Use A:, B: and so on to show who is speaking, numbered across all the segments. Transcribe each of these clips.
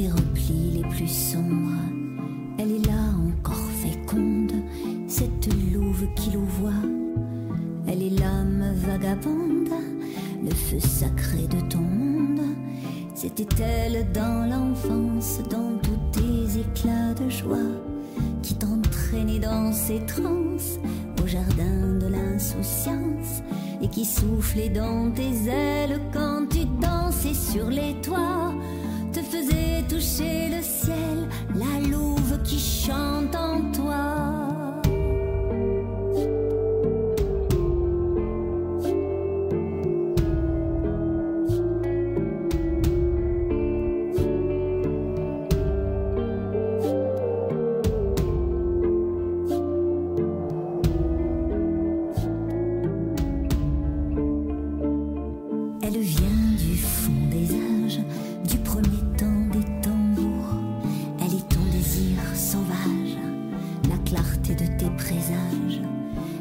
A: des replis les plus sombres. Elle est là encore féconde, cette louve qui louvoie. Elle est l'âme vagabonde, le feu sacré de ton monde. C'était elle dans l'enfance, dans tous tes éclats de joie, qui t'entraînait dans ses transes au jardin de l'insouciance et qui soufflait dans tes ailes quand tu dansais sur les toits.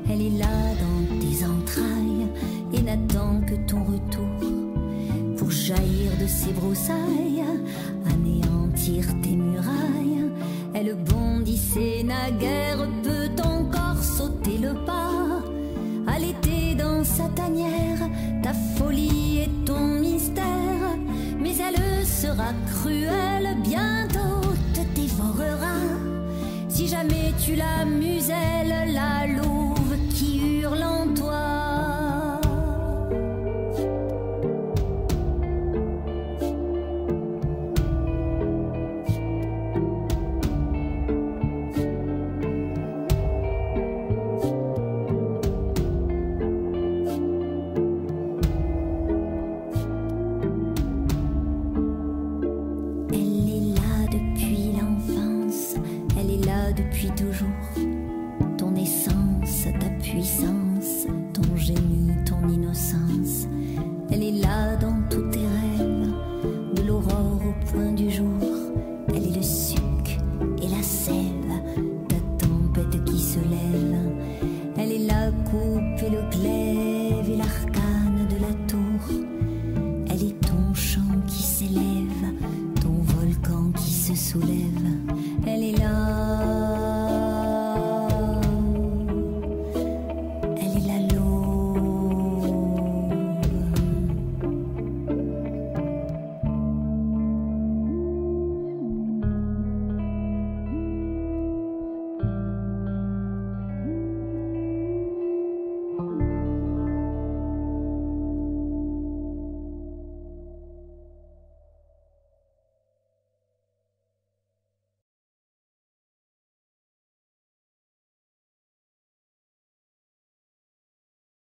A: Elle est là dans tes entrailles et n'attend que ton retour pour jaillir de ses broussailles, anéantir tes murailles. Elle bondissait naguère, peut encore sauter le pas. L'été dans sa tanière, ta folie et ton mystère. Mais elle sera cruelle, bientôt te dévorera. Si jamais tu la toujours. Ton essence, ta puissance, ton génie, ton innocence, elle est là dans tous tes rêves, de l'aurore au point du jour. Elle est le suc et la sève, ta tempête qui se lève. Elle est la coupe et le glaive et l'arcane de la tour. Elle est ton chant qui s'élève, ton volcan qui se soulève.